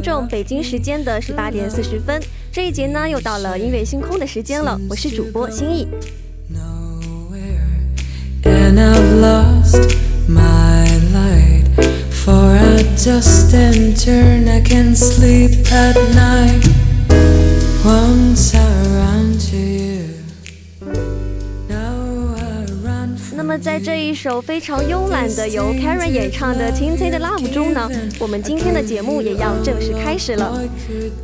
听众，北京时间的十八点四十分，这一节呢又到了音乐星空的时间了，我是主播心意。么在这一首非常慵懒的由 Karen 演唱的《Tinted Love》中呢，我们今天的节目也要正式开始了。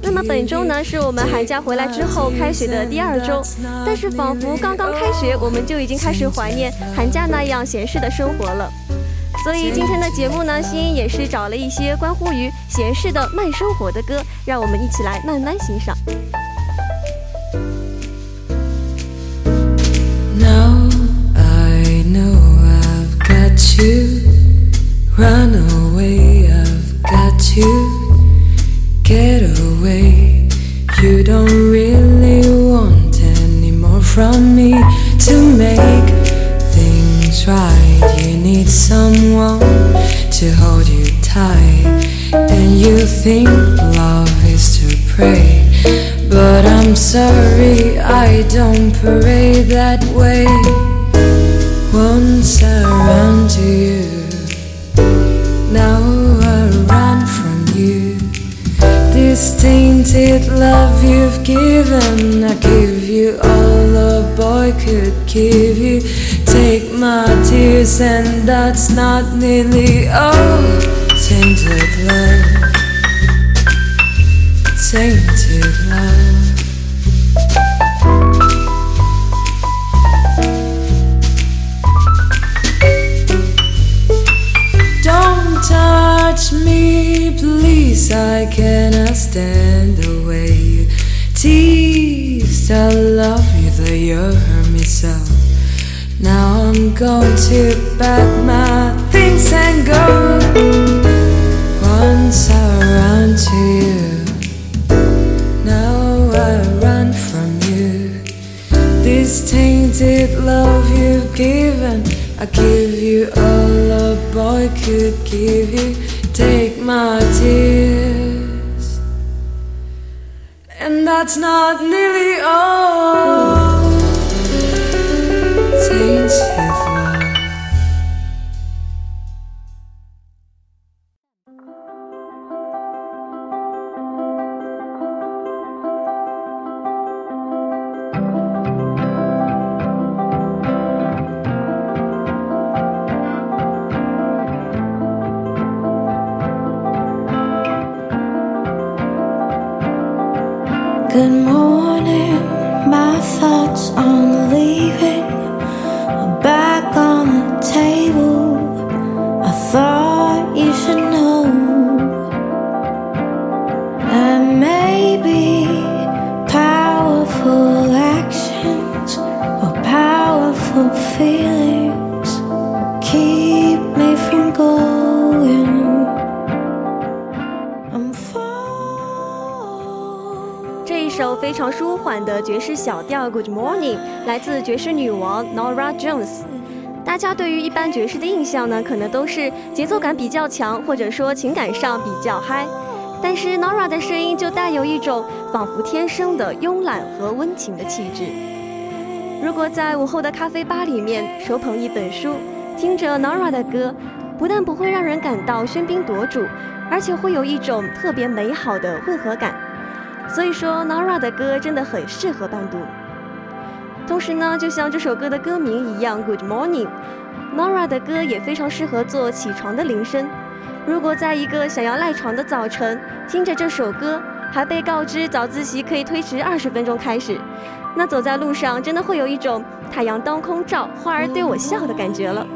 那么本周呢是我们寒假回来之后开学的第二周，但是仿佛刚刚开学，我们就已经开始怀念寒假那样闲适的生活了。所以今天的节目呢，欣欣也是找了一些关乎于闲适的慢生活的歌，让我们一起来慢慢欣赏。To run away. I've got to get away. You don't really want any more from me to make things right. You need someone to hold you tight, and you think love is to pray. But I'm sorry, I don't pray that way once I ran to you, now I run from you. This tainted love you've given, I give you all a boy could give you. Take my tears, and that's not nearly all. Tainted love, tainted I cannot stand the way you tease. I love you, though you hurt me so. Now I'm going to pack my things and go. Once I ran to you, now I run from you. This tainted love you've given. I give you all a boy could give you. Take my tears, and that's not nearly all. 首非常舒缓的爵士小调《Good Morning》来自爵士女王 Nora Jones。大家对于一般爵士的印象呢，可能都是节奏感比较强，或者说情感上比较嗨。但是 Nora 的声音就带有一种仿佛天生的慵懒和温情的气质。如果在午后的咖啡吧里面手捧一本书，听着 Nora 的歌，不但不会让人感到喧宾夺主，而且会有一种特别美好的混合感。所以说，Nora 的歌真的很适合伴读。同时呢，就像这首歌的歌名一样，Good Morning，Nora 的歌也非常适合做起床的铃声。如果在一个想要赖床的早晨，听着这首歌，还被告知早自习可以推迟二十分钟开始，那走在路上真的会有一种太阳当空照，花儿对我笑的感觉了。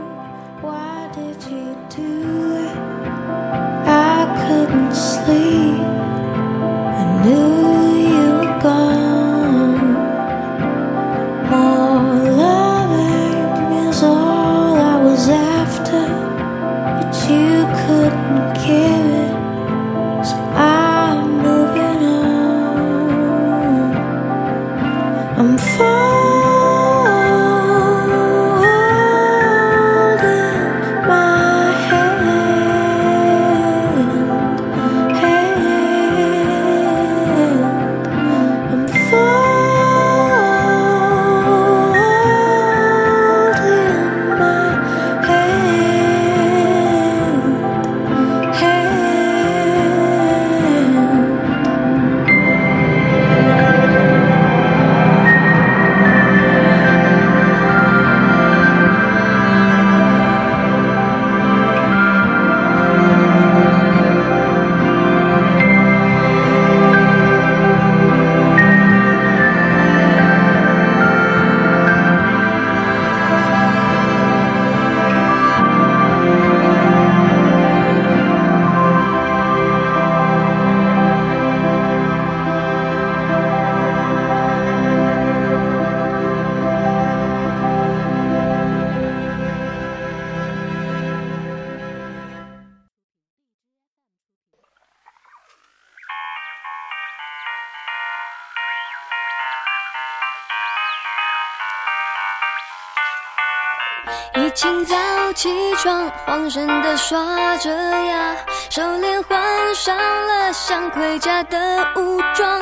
一清早起床，慌神的刷着牙，手脸换上了像盔甲的武装，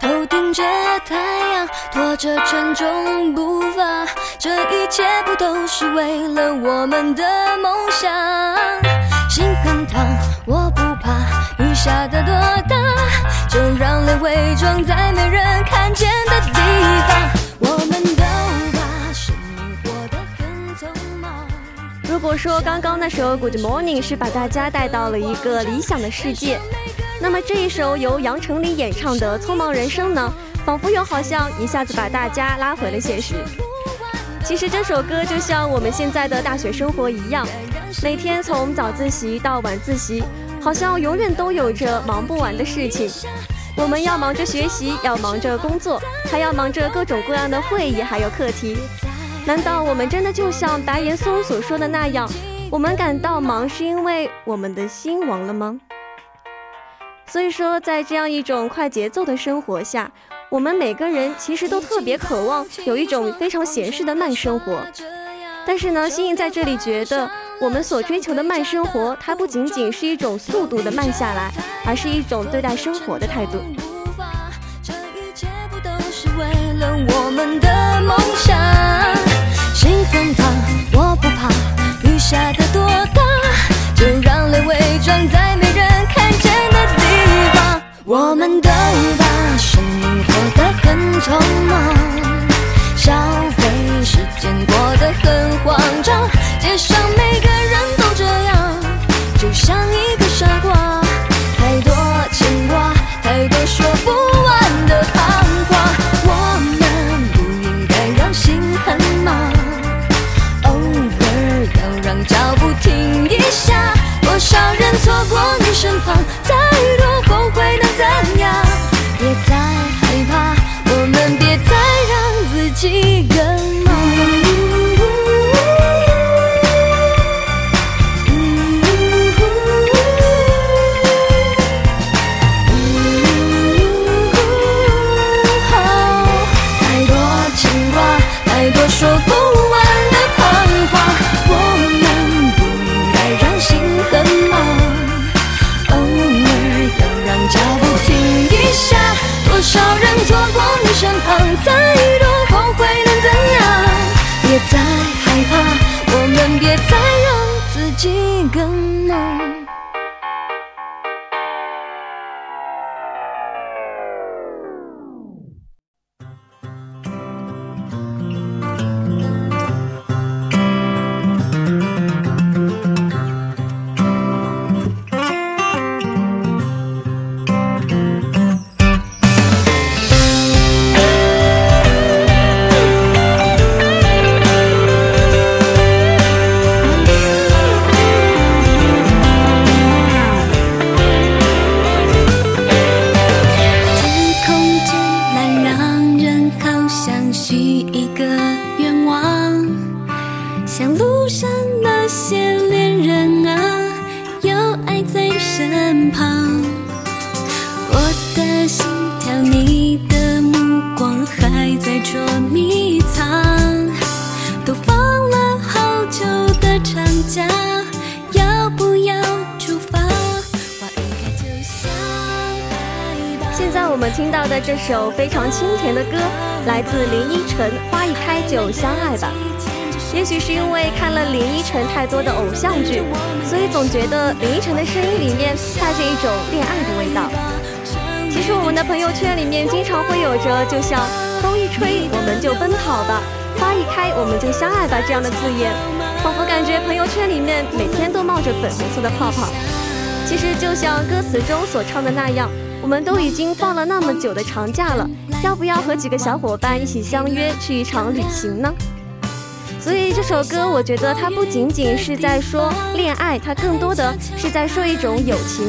头顶着太阳，拖着沉重步伐，这一切不都是为了我们的梦想？心很烫，我不怕雨下的多大，就让泪伪装在没人看见的地方。如果说刚刚那首《Good Morning》是把大家带到了一个理想的世界，那么这一首由杨丞琳演唱的《匆忙人生》呢，仿佛又好像一下子把大家拉回了现实。其实这首歌就像我们现在的大学生活一样，每天从早自习到晚自习，好像永远都有着忙不完的事情。我们要忙着学习，要忙着工作，还要忙着各种各样的会议，还有课题。难道我们真的就像白岩松所说的那样，我们感到忙是因为我们的心亡了吗？所以说，在这样一种快节奏的生活下，我们每个人其实都特别渴望有一种非常闲适的慢生活。但是呢，心颖在这里觉得，我们所追求的慢生活，它不仅仅是一种速度的慢下来，而是一种对待生活的态度。世上每个人都这样，就像一个傻瓜，太多牵挂，太多说不完的彷徨，我们不应该让心很忙，偶尔要让脚步停一下，多少人错过你身旁，再多后悔能怎样，别再害怕，我们别再让自己更。我们听到的这首非常清甜的歌，来自林依晨，《花一开就相爱吧》。也许是因为看了林依晨太多的偶像剧，所以总觉得林依晨的声音里面带着一种恋爱的味道。其实我们的朋友圈里面经常会有着“就像风一吹我们就奔跑吧，花一开我们就相爱吧”这样的字眼，仿佛感觉朋友圈里面每天都冒着粉红色的泡泡。其实就像歌词中所唱的那样，我们都已经放了那么久的长假了，要不要和几个小伙伴一起相约去一场旅行呢？所以这首歌，我觉得它不仅仅是在说恋爱，它更多的是在说一种友情。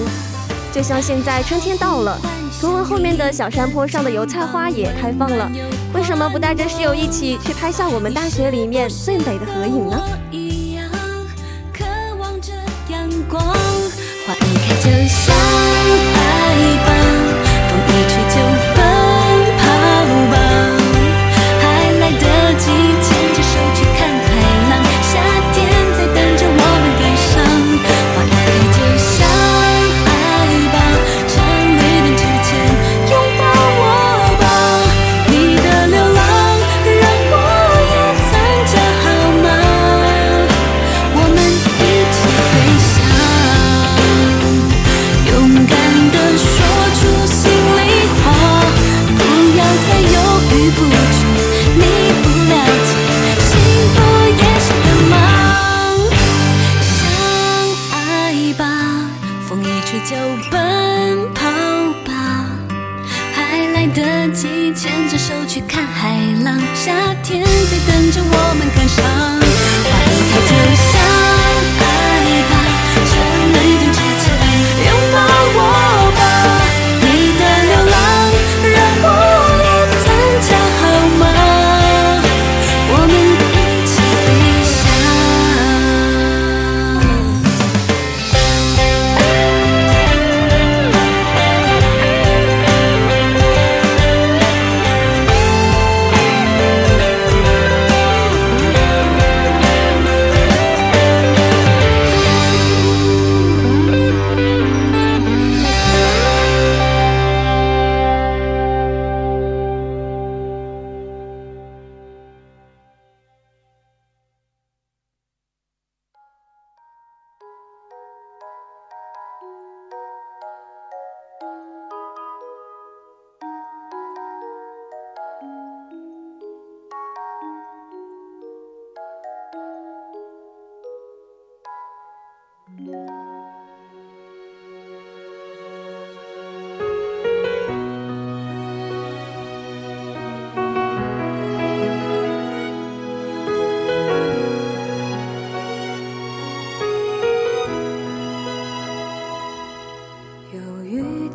就像现在春天到了，图文后面的小山坡上的油菜花也开放了，为什么不带着室友一起去拍下我们大学里面最美的合影呢？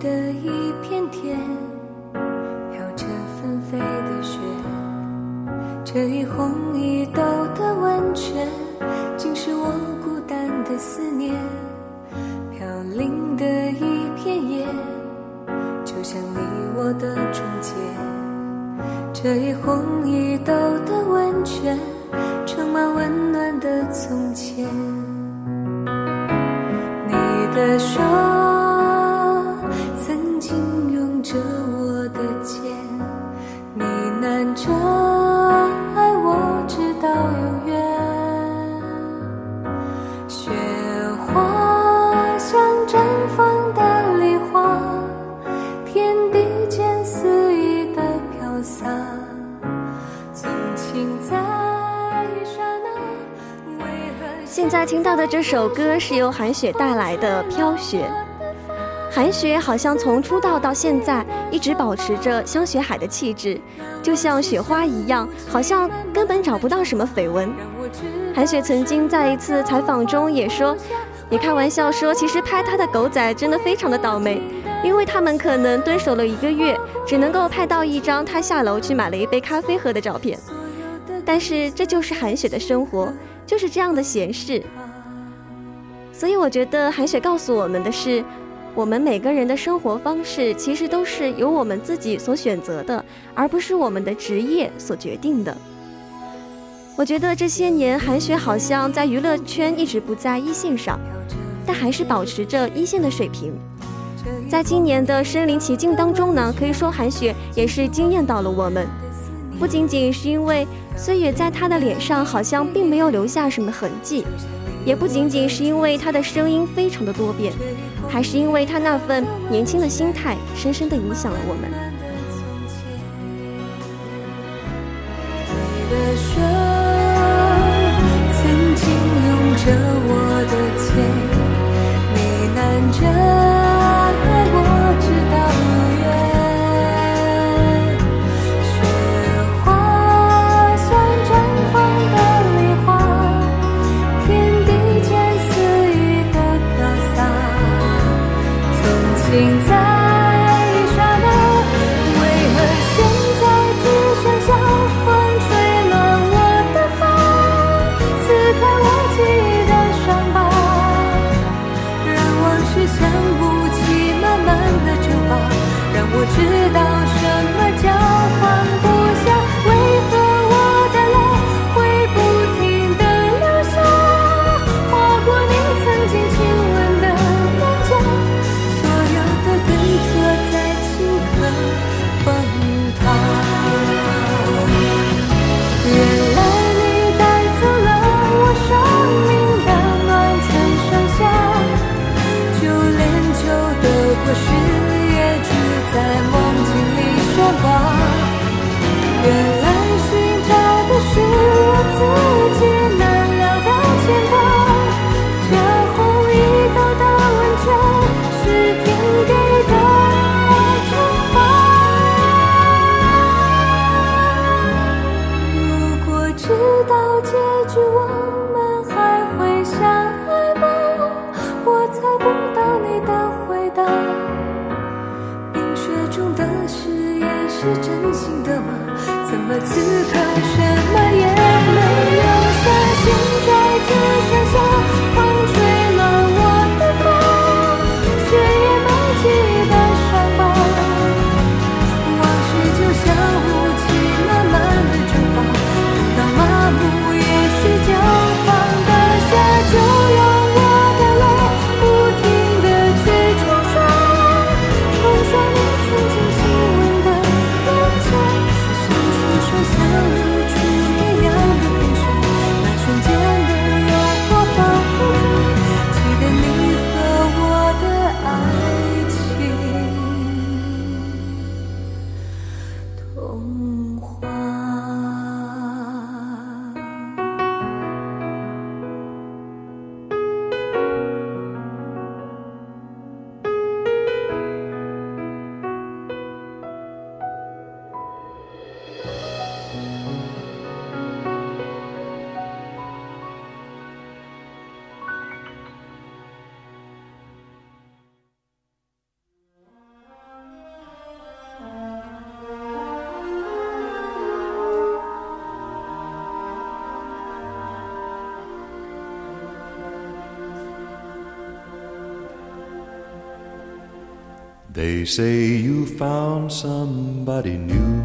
的一片天，飘着纷飞的雪。这一红一豆的温泉，竟是我孤单的思念。飘零的一片叶，就像你我的终结。这一红一豆的温泉，盛满温暖的从前。听到的这首歌是由韩雪带来的《飘雪》。韩雪好像从出道到现在一直保持着香雪海的气质，就像雪花一样，好像根本找不到什么绯闻。韩雪曾经在一次采访中也说，也开玩笑说，其实拍她的狗仔真的非常的倒霉，因为他们可能蹲守了一个月，只能够拍到一张她下楼去买了一杯咖啡喝的照片。但是这就是韩雪的生活，就是这样的闲适。所以我觉得韩雪告诉我们的是，我们每个人的生活方式其实都是由我们自己所选择的，而不是我们的职业所决定的。我觉得这些年韩雪好像在娱乐圈一直不在一线上，但还是保持着一线的水平。在今年的身临其境当中呢，可以说韩雪也是惊艳到了我们。不仅仅是因为岁月在他的脸上好像并没有留下什么痕迹，也不仅仅是因为他的声音非常的多变，还是因为他那份年轻的心态深深的影响了我们。They say you found somebody new.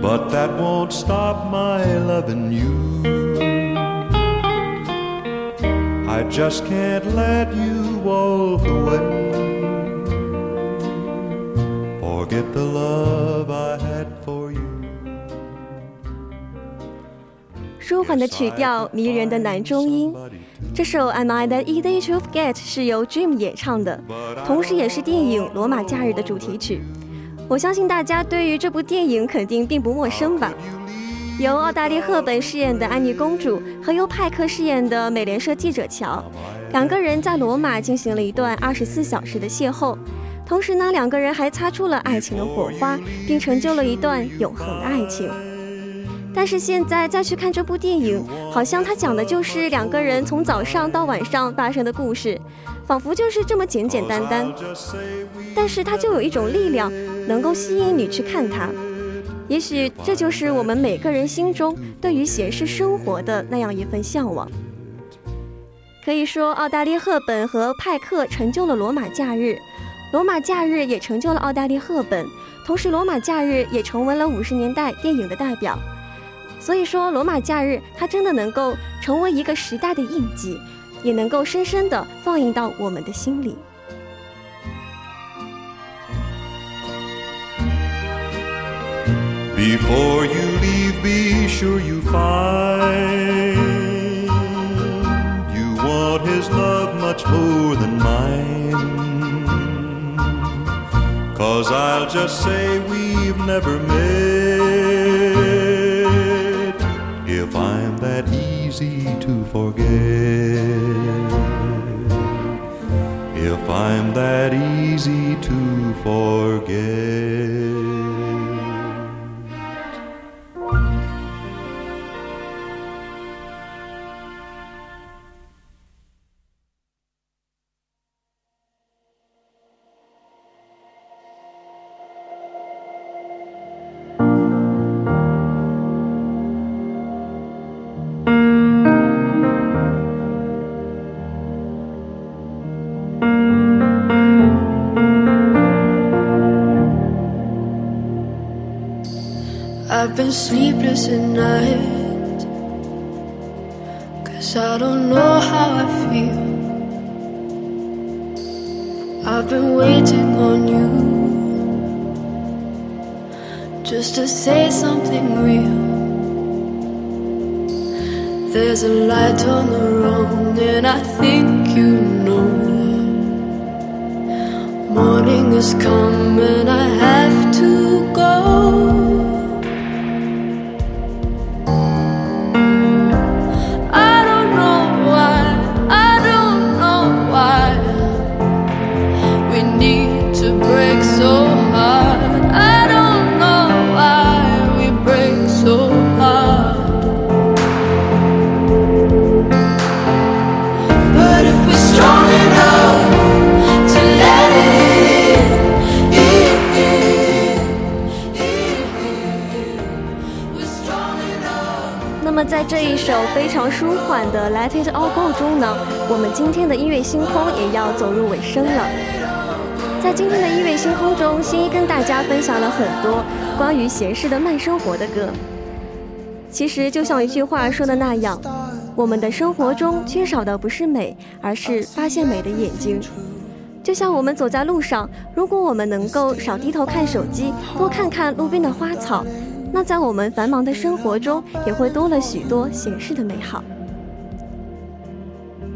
But that won't stop my loving you. I just can't let you walk away. Forget the love I had for you. 舒缓的曲调，迷人的男中音。 这首《Am I That Easy to Forget》是由 Dream 演唱的，同时也是电影《罗马假日》的主题曲。我相信大家对于这部电影肯定并不陌生吧？由奥黛丽·赫本饰演的安妮公主和由派克饰演的美联社记者乔，两个人在罗马进行了一段二十四小时的邂逅，同时呢，两个人还擦出了爱情的火花，并成就了一段永恒的爱情。但是现在再去看这部电影，好像它讲的就是两个人从早上到晚上发生的故事，仿佛就是这么简简单单。但是它就有一种力量，能够吸引你去看它，也许这就是我们每个人心中对于闲适生活的那样一份向往。可以说，奥黛丽·赫本和派克成就了《罗马假日》，《罗马假日》也成就了奥黛丽·赫本，同时，《罗马假日》也成为了五十年代电影的代表。所以说，《罗马假日》它真的能够成为一个时代的印记，也能够深深的放映到我们的心里。Before you leave, be sure you find want his love much more than mine. Cause I'll just say we've never met if I'm that easy to forget. If I'm that easy to forget. Sleepless at night. Cause I don't know how I feel. I've been waiting on you. Just to say something real. There's a light on the road and I think you know. Morning has come and I 那么在这一首非常舒缓的《Let It All Go》中呢，我们今天的音乐星空也要走入尾声了。在今天的音乐星空中，新一跟大家分享了很多关于闲适的慢生活的歌。其实就像一句话说的那样，我们的生活中缺少的不是美，而是发现美的眼睛。就像我们走在路上，如果我们能够少低头看手机，多看看路边的花草。那在我们繁忙的生活中，也会多了许多闲适的美好。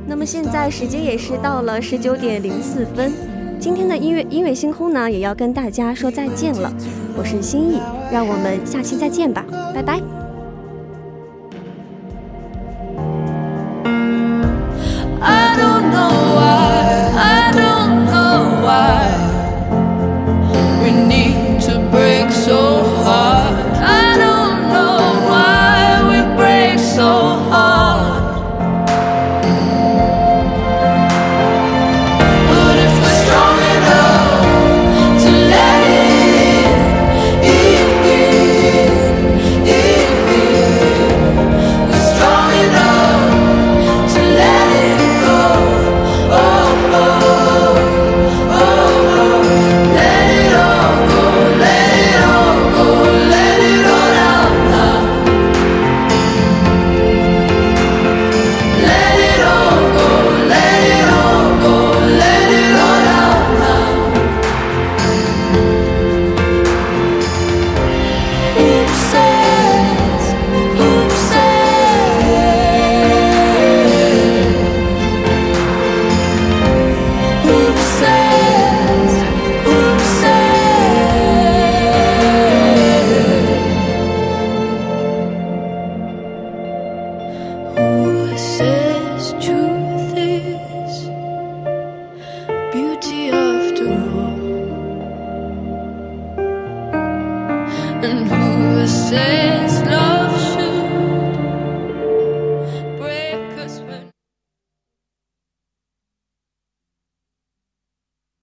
那么现在时间也是到了十九点零四分，今天的音乐音乐星空呢，也要跟大家说再见了。我是心意，让我们下期再见吧，拜拜。